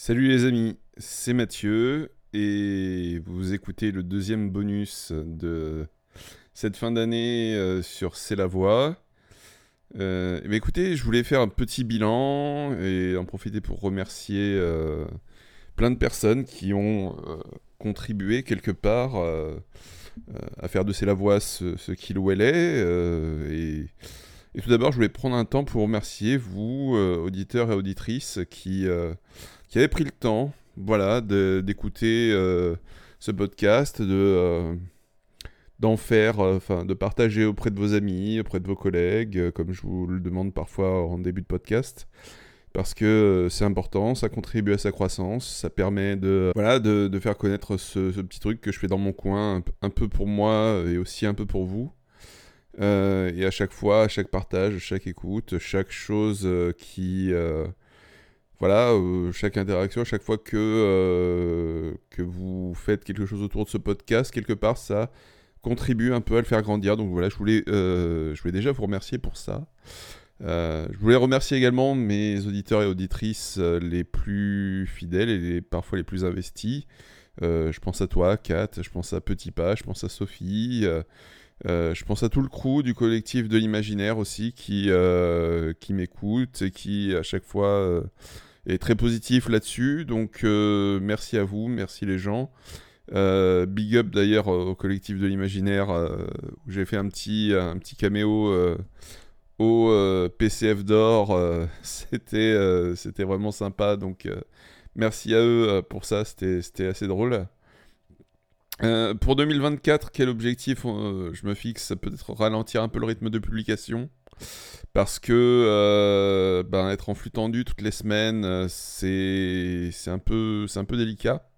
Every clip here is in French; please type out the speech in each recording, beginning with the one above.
Salut les amis, c'est Mathieu et vous écoutez le deuxième bonus de cette fin d'année euh, sur C'est la voix. Euh, eh écoutez, je voulais faire un petit bilan et en profiter pour remercier euh, plein de personnes qui ont contribué quelque part à faire de C'est la voix ce, qu'il ou elle est. Et, et, tout d'abord, je voulais prendre un temps pour remercier vous, auditeurs et auditrices, qui qui avait pris le temps, voilà, d'écouter euh, ce podcast, de euh, d'en faire, euh, enfin, de partager auprès de vos amis, auprès de vos collègues, comme je vous le demande parfois en début de podcast parce que c'est important, ça contribue à sa croissance, ça permet de, voilà, de, faire connaître ce, ce, petit truc que je fais dans mon coin, un, peu pour moi et aussi un peu pour vous. et à chaque fois, à chaque partage, chaque écoute, chaque chose qui, voilà, euh, chaque interaction, chaque fois que, euh, que vous faites quelque chose autour de ce podcast, quelque part, ça contribue un peu à le faire grandir. Donc voilà, je voulais, euh, je voulais déjà vous remercier pour ça. je voulais remercier également mes auditeurs et auditrices les plus fidèles et les, parfois les plus investis. je pense à toi, Kat, je pense à Petit Pas, je pense à Sophie. je pense à tout le crew du collectif de l'imaginaire aussi qui, qui m'écoute et qui à chaque fois est très positif là-dessus. Donc euh, merci à vous, merci les gens. Euh, big up d'ailleurs au collectif de l'imaginaire euh, où j'ai fait un petit, un petit caméo au PCF d'or. c'était, c'était vraiment sympa. Donc merci à eux pour ça, c'était, c'était assez drôle. pour 2024, quel objectif je me fixe Peut-être ralentir un peu le rythme de publication? Parce que euh, ben, être en flux tendu toutes les semaines, euh, c'est un, peu, un peu délicat.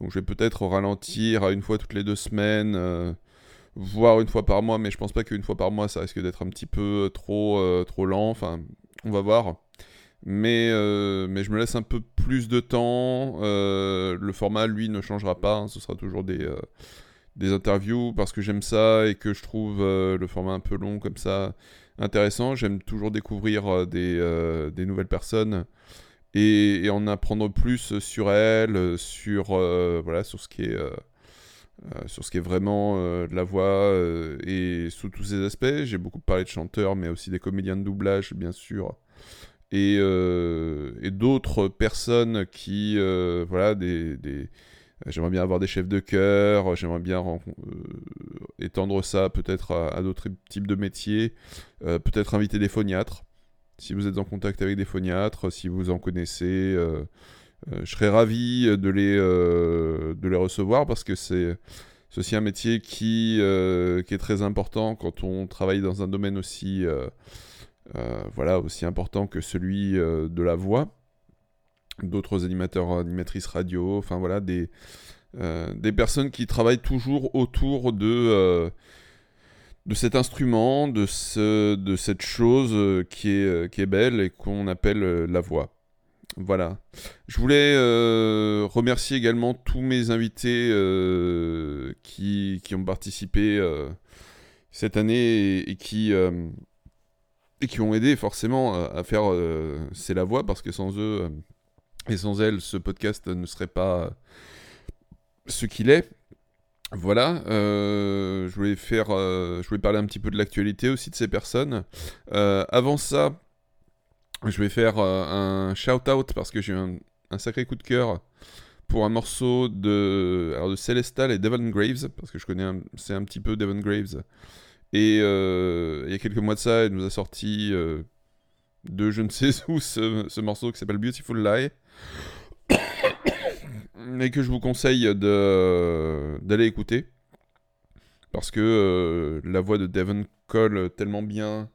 Donc je vais peut-être ralentir à une fois toutes les deux semaines, euh, voire une fois par mois, mais je pense pas qu'une fois par mois ça risque d'être un petit peu trop, trop lent. Enfin, on va voir. Mais, mais je me laisse un peu plus de temps. le format, lui, ne changera pas. Hein. ce sera toujours des, des interviews parce que j'aime ça et que je trouve le format un peu long comme ça intéressant. J'aime toujours découvrir euh, des, euh, des, nouvelles personnes et, en apprendre plus sur elles, sur, euh, voilà, sur ce qui est... sur ce qui est vraiment de la voix et sous tous ces aspects. J'ai beaucoup parlé de chanteurs, mais aussi des comédiens de doublage, bien sûr, et, d'autres personnes qui, voilà, des J'aimerais bien avoir des chefs de chœur, j'aimerais bien euh, étendre ça peut-être à, d'autres types de métiers, euh, peut-être inviter des phoniatres. Si vous êtes en contact avec des phoniatres, si vous en connaissez, euh, je serais ravi de les, de les recevoir parce que c'est aussi un métier qui, qui est très important quand on travaille dans un domaine aussi, voilà, aussi important que celui de la voix d'autres animateurs, animatrices radio, enfin voilà, des, euh, des personnes qui travaillent toujours autour de, euh, de cet instrument, de, ce, de cette chose euh, qui est, qui est belle et qu'on appelle la voix. Voilà. Je voulais remercier également tous mes invités qui, qui, ont participé cette année et, qui, et qui ont aidé forcément à faire C'est la voix parce que sans eux et sans elle, ce podcast ne serait pas ce qu'il est. Voilà, euh, je voulais faire, euh, je parler un petit peu de l'actualité aussi de ces personnes. Euh, avant ça, je vais faire un shout-out parce que j'ai un, sacré coup de cœur pour un morceau de, alors et Devon Graves, parce que je connais, un petit peu Devon Graves. Et il y a quelques mois de ça, elle nous a sorti de je ne sais où ce morceau qui s'appelle Beautiful Lie mais que je vous conseille d'aller écouter. Parce que euh, la voix de Devon colle tellement bien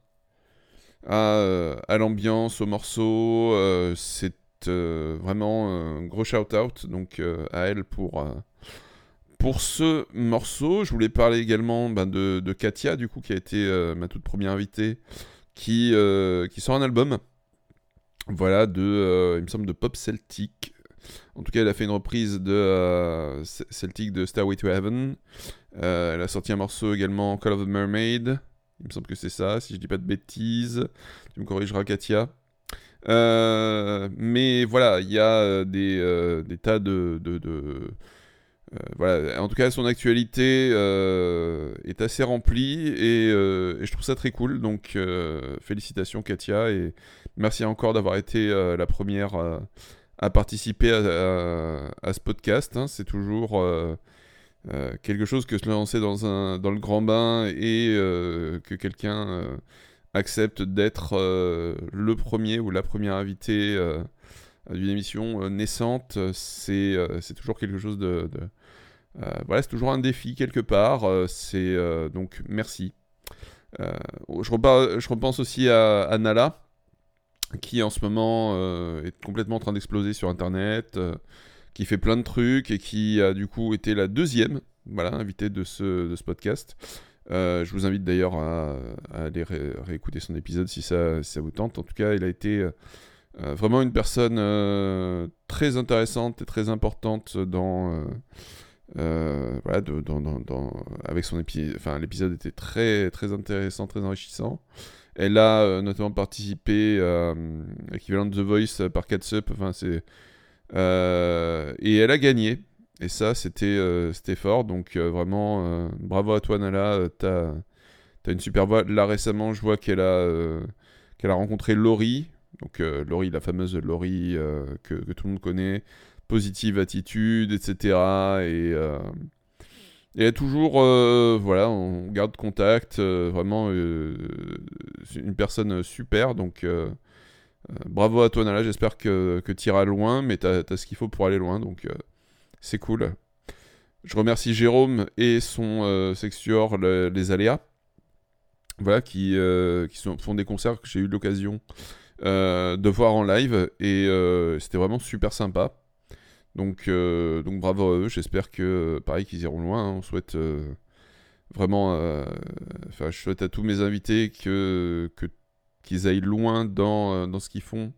à, euh, à l'ambiance, au morceau. Euh, c'est vraiment un gros shout-out donc à elle pour, pour ce morceau. Je voulais parler également ben, de, de, Katia, du coup, qui a été ma toute première invitée, qui, qui sort un album. Voilà, de, il me semble, de pop celtique. En tout cas, elle a fait une reprise de euh, Celtic de Starway to Heaven. Euh, elle a sorti un morceau également, Call of the Mermaid. Il me semble que c'est ça, si je dis pas de bêtises. Tu me corrigeras, Katia. mais voilà, il y a des, des tas de voilà, en tout cas, son actualité est assez remplie et, et, je trouve ça très cool. Donc, félicitations, Katia, et merci encore d'avoir été la première à participer à, ce podcast. Hein. C'est toujours euh, euh, quelque chose que se lancer dans, le grand bain et euh, que quelqu'un accepte d'être le premier ou la première invitée d'une émission naissante. C'est toujours quelque chose de... voilà, c'est toujours un défi quelque part. c'est donc merci. je, repense aussi à, Nala qui en ce moment euh, est complètement en train d'exploser sur Internet, euh, qui fait plein de trucs et qui a du coup été la deuxième voilà, invitée de ce, de ce podcast. Euh, je vous invite d'ailleurs à, aller réécouter son épisode si ça, ça vous tente. En tout cas, il a été vraiment une personne très intéressante et très importante dans... voilà, dans, dans, avec son épisode, enfin l'épisode était très très intéressant, très enrichissant. Elle a euh, notamment participé à euh, l'équivalent de The Voice par Catsup. Enfin, c'est euh, et elle a gagné. Et ça, c'était c'était fort. Donc vraiment, bravo à toi, Nala. T'as as une super voix. Là récemment, je vois qu'elle a qu'elle a rencontré Laurie. Donc Laurie, la fameuse Laurie que, que, tout le monde connaît. Positive attitude, etc. Et et toujours, euh, voilà, on garde contact, euh, vraiment euh, une personne super, donc bravo à toi Nala, j'espère que, que tu iras loin, mais tu as, ce qu'il faut pour aller loin, donc c'est cool. Je remercie Jérôme et son sexuor Les Aléas, voilà, qui, qui font des concerts que j'ai eu l'occasion de voir en live, et c'était vraiment super sympa. Donc, euh, donc bravo à eux, j'espère que, pareil, qu'ils iront loin. Hein. On souhaite euh, vraiment, euh, enfin, je souhaite à tous mes invités que, qu'ils aillent loin dans, dans ce qu'ils font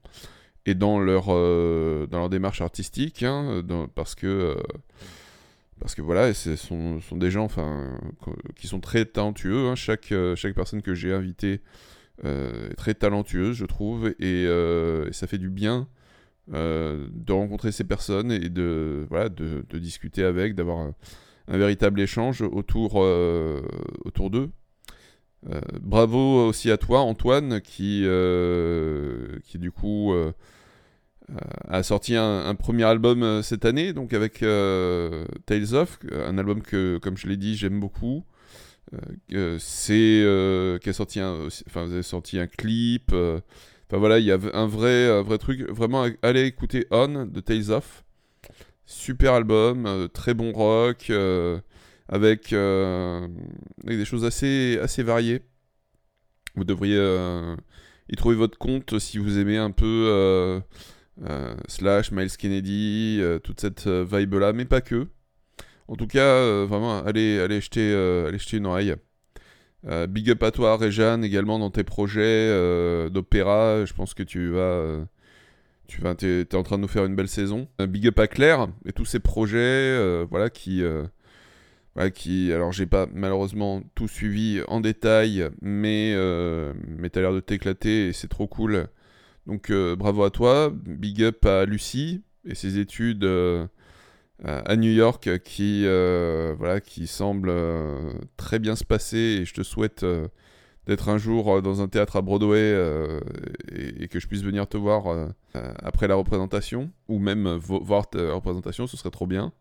et dans leur, dans leur démarche artistique, hein, parce que parce que voilà, ce sont, sont, des gens enfin, qui sont très talentueux. Hein. Chaque, chaque personne que j'ai invitée très talentueuse, je trouve, et, et, ça fait du bien euh, de rencontrer ces personnes et de, voilà, de, discuter avec, d'avoir un, véritable échange autour, euh, autour d'eux. Euh, bravo aussi à toi, Antoine, qui, qui du coup a sorti un, premier album cette année, donc avec Tales of, un album que, comme je l'ai dit, j'aime beaucoup. C'est qui a sorti un, enfin, vous avez sorti un clip. Enfin voilà, il y a un vrai, vrai truc. Vraiment, allez écouter On de Tales of. Super album, euh, très bon rock, euh, avec, euh, avec, des choses assez, assez variées. Vous devriez y trouver votre compte si vous aimez un peu Slash, Miles Kennedy, toute cette vibe-là, mais pas que. En tout cas, vraiment, allez, allez, jeter, allez jeter une oreille. Euh, big up à toi, Réjeanne, également dans tes projets euh, d'opéra. Je pense que tu vas. Euh, tu vas, es, en train de nous faire une belle saison. big up à Claire et tous ces projets, voilà, qui. Voilà, qui, alors j'ai pas malheureusement tout suivi en détail, mais, mais t'as l'air de t'éclater et c'est trop cool. Donc bravo à toi, big up à Lucie et ses études à New York qui, euh, voilà, qui semble euh, très bien se passer. Et je te souhaite euh, d'être un jour dans un théâtre à Broadway et, que je puisse venir te voir après la représentation. Ou même voir ta représentation, ce serait trop bien.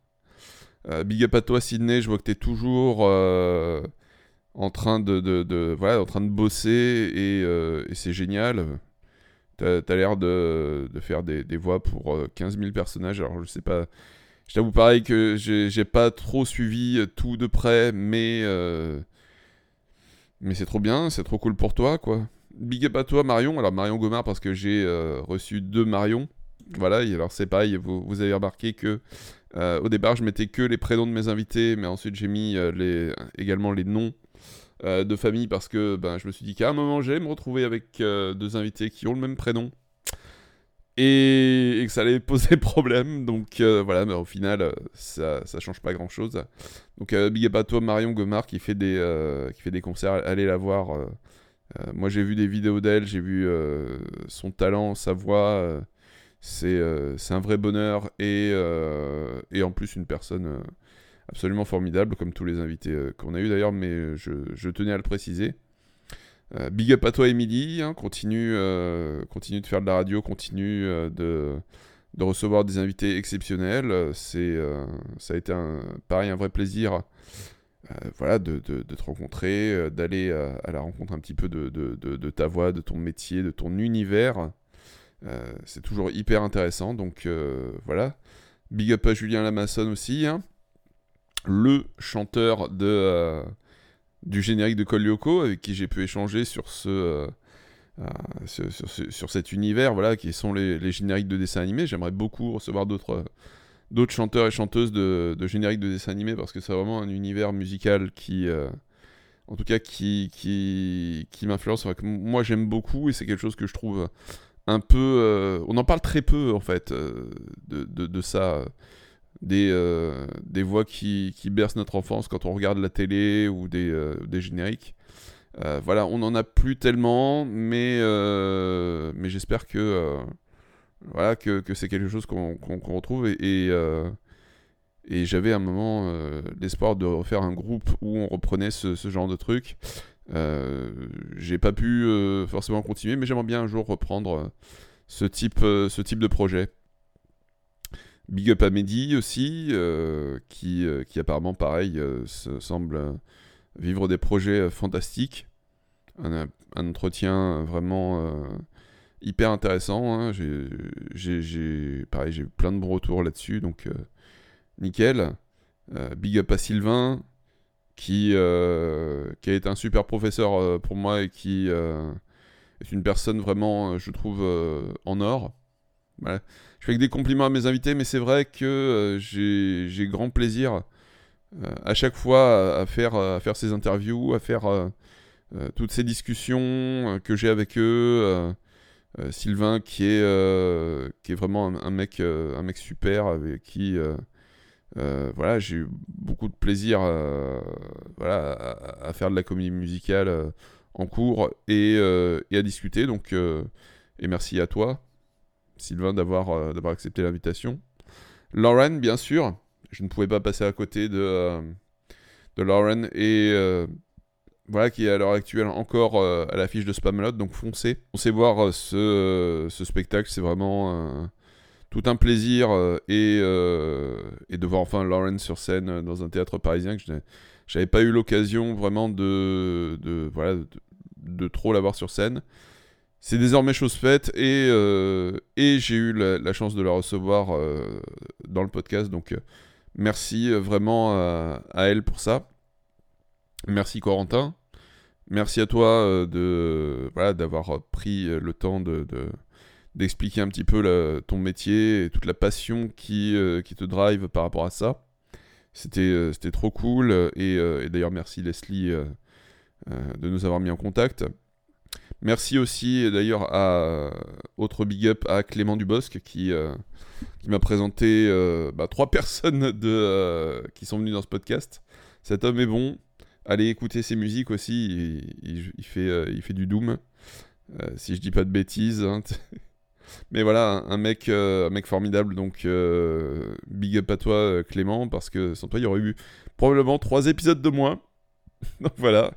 big up à toi Sydney, je vois que tu es toujours en train de, voilà, en train de bosser. Et, c'est génial. Tu as, l'air de, de, faire des, des, voix pour 15 000 personnages, alors je sais pas je t'avoue pareil que j'ai pas trop suivi euh, tout de près, mais euh, mais c'est trop bien, c'est trop cool pour toi, quoi. Big up à toi, Marion. Alors Marion Gomard parce que j'ai euh, reçu deux Marion. Voilà, alors c'est pareil, vous, avez remarqué que au départ je mettais que les prénoms de mes invités, mais ensuite j'ai mis également les noms de famille parce que ben, je me suis dit qu'à un moment j'allais me retrouver avec deux invités qui ont le même prénom et, que ça allait poser problème. Donc euh, voilà, mais au final, euh, ça, ça change pas grand chose. Donc euh, big up à toi, Marion Gomard, qui fait des, concerts. Allez la voir. moi, j'ai vu des vidéos d'elle, j'ai vu son talent, sa voix. c'est un vrai bonheur et, en plus une personne absolument formidable, comme tous les invités qu'on a eu d'ailleurs, mais je, tenais à le préciser. Big up à toi, Émilie. Hein, continue, continue de faire de la radio, continue de, de recevoir des invités exceptionnels. C'est, ça a été un, pareil un vrai plaisir euh, voilà, de, te rencontrer, euh, d'aller à, la rencontre un petit peu de, ta voix, de ton métier, de ton univers. Euh, c'est toujours hyper intéressant. Donc voilà. Big up à Julien Lamasson aussi. Hein. Le chanteur de, du générique de Kolyoko, avec qui j'ai pu échanger sur ce. sur, cet univers, voilà, qui sont les, les génériques de dessins animés. J'aimerais beaucoup recevoir d'autres d'autres chanteurs et chanteuses de, de génériques de dessins animés parce que c'est vraiment un univers musical qui, euh, en tout cas, qui, qui, m'influence. moi, j'aime beaucoup et c'est quelque chose que je trouve un peu. Euh, on en parle très peu en fait euh, de, de, ça. Des, des voix qui, qui, bercent notre enfance quand on regarde la télé ou des, des génériques. voilà, on n'en a plus tellement, mais, mais j'espère que voilà, que, que c'est quelque chose qu'on retrouve. Et, et, euh, et j'avais un moment euh, l'espoir de refaire un groupe où on reprenait ce, ce genre de truc. Euh, J'ai pas pu euh, forcément continuer, mais j'aimerais bien un jour reprendre ce type, ce type de projet. Big up à Mehdi aussi, qui, qui apparemment, pareil, semble vivre des projets fantastiques. Un, entretien vraiment hyper intéressant. Hein. J'ai, pareil, j'ai plein de bons retours là-dessus, donc euh, nickel. Euh, big up à Sylvain, qui, euh, qui a été un super professeur pour moi et qui est une personne vraiment, je trouve, en or. Je fais que des compliments à mes invités, mais c'est vrai que j'ai grand plaisir à chaque fois à, faire, à faire ces interviews, à faire toutes ces discussions que j'ai avec eux. Euh, Sylvain qui est, euh, vraiment un, mec, euh, un mec super avec qui voilà, j'ai eu beaucoup de plaisir voilà, à, faire de la comédie musicale en cours et, et, à discuter. Donc, et merci à toi, Sylvain, d'avoir d'avoir accepté l'invitation. Lauren, bien sûr, je ne pouvais pas passer à côté de, de Lauren et voilà, qui est à l'heure actuelle encore euh, à l'affiche de Spamalot, donc foncez. Foncez voir euh, ce, euh, ce, spectacle, c'est vraiment tout un plaisir et, et, de voir enfin Lauren sur scène dans un théâtre parisien que je n'avais pas eu l'occasion vraiment de, de, voilà, de, trop la voir sur scène. C'est désormais chose faite et, et j'ai eu la, chance de la recevoir dans le podcast, donc merci vraiment à elle pour ça. Merci Corentin. Merci à toi euh, voilà d'avoir pris le temps de, d'expliquer un petit peu ton métier et toute la passion qui, euh, qui te drive par rapport à ça. Euh, c'était trop cool et, d'ailleurs merci Leslie de nous avoir mis en contact. Merci aussi d'ailleurs à autre big up à Clément Dubosc qui, qui m'a présenté bah, trois personnes qui sont venues dans ce podcast. Cet homme est bon, allez écouter ses musiques aussi. Il, fait, euh, il fait du Doom. Euh, si je dis pas de bêtises. Hein, Mais voilà, un, mec, euh, un mec formidable. Donc, big up à toi, Clément, parce que sans toi, il y aurait eu probablement trois épisodes de moins. donc voilà.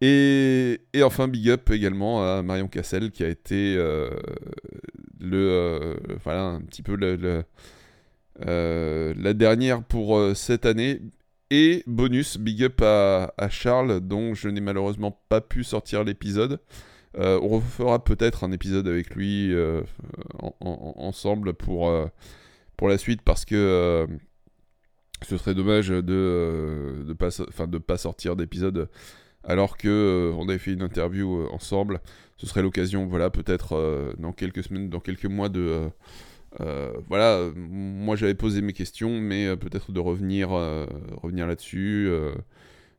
Et, enfin, big up également à Marion Cassel, qui a été le. voilà, un petit peu le, la dernière pour cette année. Et bonus, big up à, Charles, dont je n'ai malheureusement pas pu sortir l'épisode. Euh, on refera peut-être un épisode avec lui euh, ensemble pour, euh, pour la suite parce que ce serait dommage de ne pas, de pas sortir d'épisode alors que on avait fait une interview ensemble. Ce serait l'occasion, voilà, peut-être dans quelques semaines, dans quelques mois de euh, voilà, moi j'avais posé mes questions, mais euh, peut-être de revenir, euh, revenir là-dessus.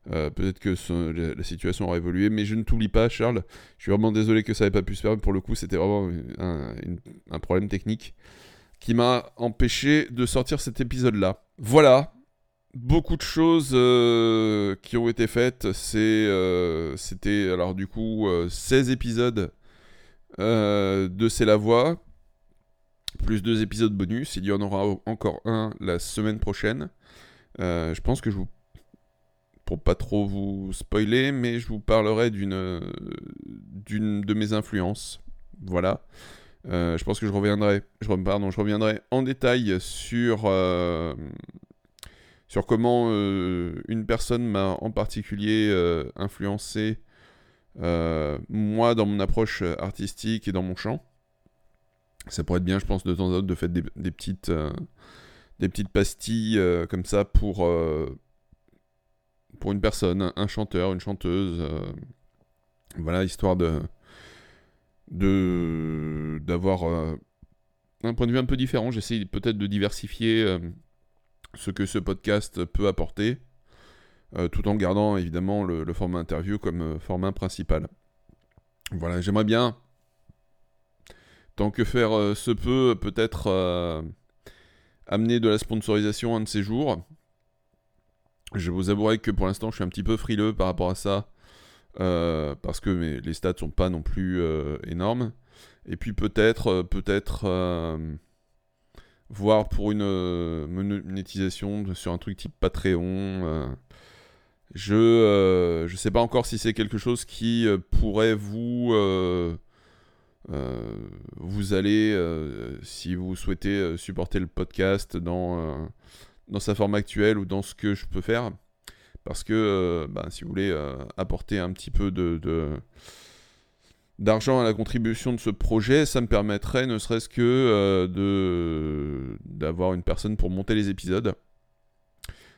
peut-être que la, situation aura évolué, mais je ne t'oublie pas, Charles. Je suis vraiment désolé que ça n'ait pas pu se faire. Pour le coup, c'était vraiment un, problème technique qui m'a empêché de sortir cet épisode-là. Voilà. Beaucoup de choses euh, qui ont été faites. Euh, c'était alors du coup 16 épisodes de C'est la voix, plus deux épisodes bonus. Il y en aura encore un la semaine prochaine. je pense que je vous pour pas trop vous spoiler, mais je vous parlerai d'une d'une de mes influences. Voilà. Euh, je pense que je reviendrai, je, pardon, je reviendrai en détail sur, euh, sur comment euh, une personne m'a en particulier influencé moi dans mon approche artistique et dans mon chant. Ça pourrait être bien, je pense, de temps en temps de faire des, des petites, des petites pastilles comme ça pour, pour une personne, un chanteur, une chanteuse. voilà, histoire de de d'avoir euh, un point de vue un peu différent. J'essaie peut-être de diversifier euh, ce que ce podcast peut apporter, euh, tout en gardant évidemment le, format interview comme format principal. Voilà, j'aimerais bien, tant que faire se peut, peut-être amener de la sponsorisation un de ces jours. Je vous avouerai que pour l'instant, je suis un petit peu frileux par rapport à ça. Euh, parce que les stats sont pas non plus euh, énormes. Et puis peut-être, euh, peut-être voir pour une monétisation sur un truc type Patreon. je ne sais pas encore si c'est quelque chose qui pourrait vous vous aller si vous souhaitez supporter le podcast dans dans sa forme actuelle ou dans ce que je peux faire parce que euh, bah, si vous voulez euh, apporter un petit peu de, d'argent à la contribution de ce projet, ça me permettrait ne serait-ce que euh, de d'avoir une personne pour monter les épisodes,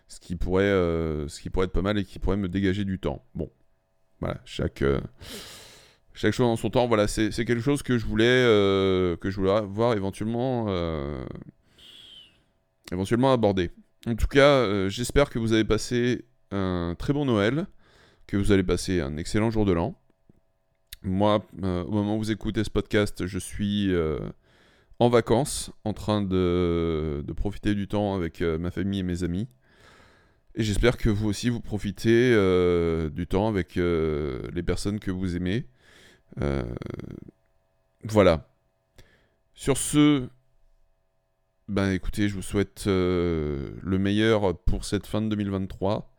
ce qui pourrait ce qui pourrait être pas mal et qui pourrait me dégager du temps. Bon, voilà, chaque chaque chose en son temps. Voilà, c'est, quelque chose que je voulais que je voulais voir éventuellement éventuellement aborder. En tout cas, j'espère que vous avez passé un très bon Noël, que vous allez passer un excellent jour de l'an. Moi, euh, au moment où vous écoutez ce podcast, je suis euh, en vacances, en train de, profiter du temps avec euh, ma famille et mes amis. Et j'espère que vous aussi, vous profitez du temps avec les personnes que vous aimez. voilà. Sur ce, ben écoutez, je vous souhaite le meilleur pour cette fin de 2023.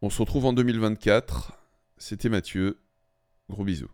On se retrouve en 2024. C'était Mathieu. Gros bisous.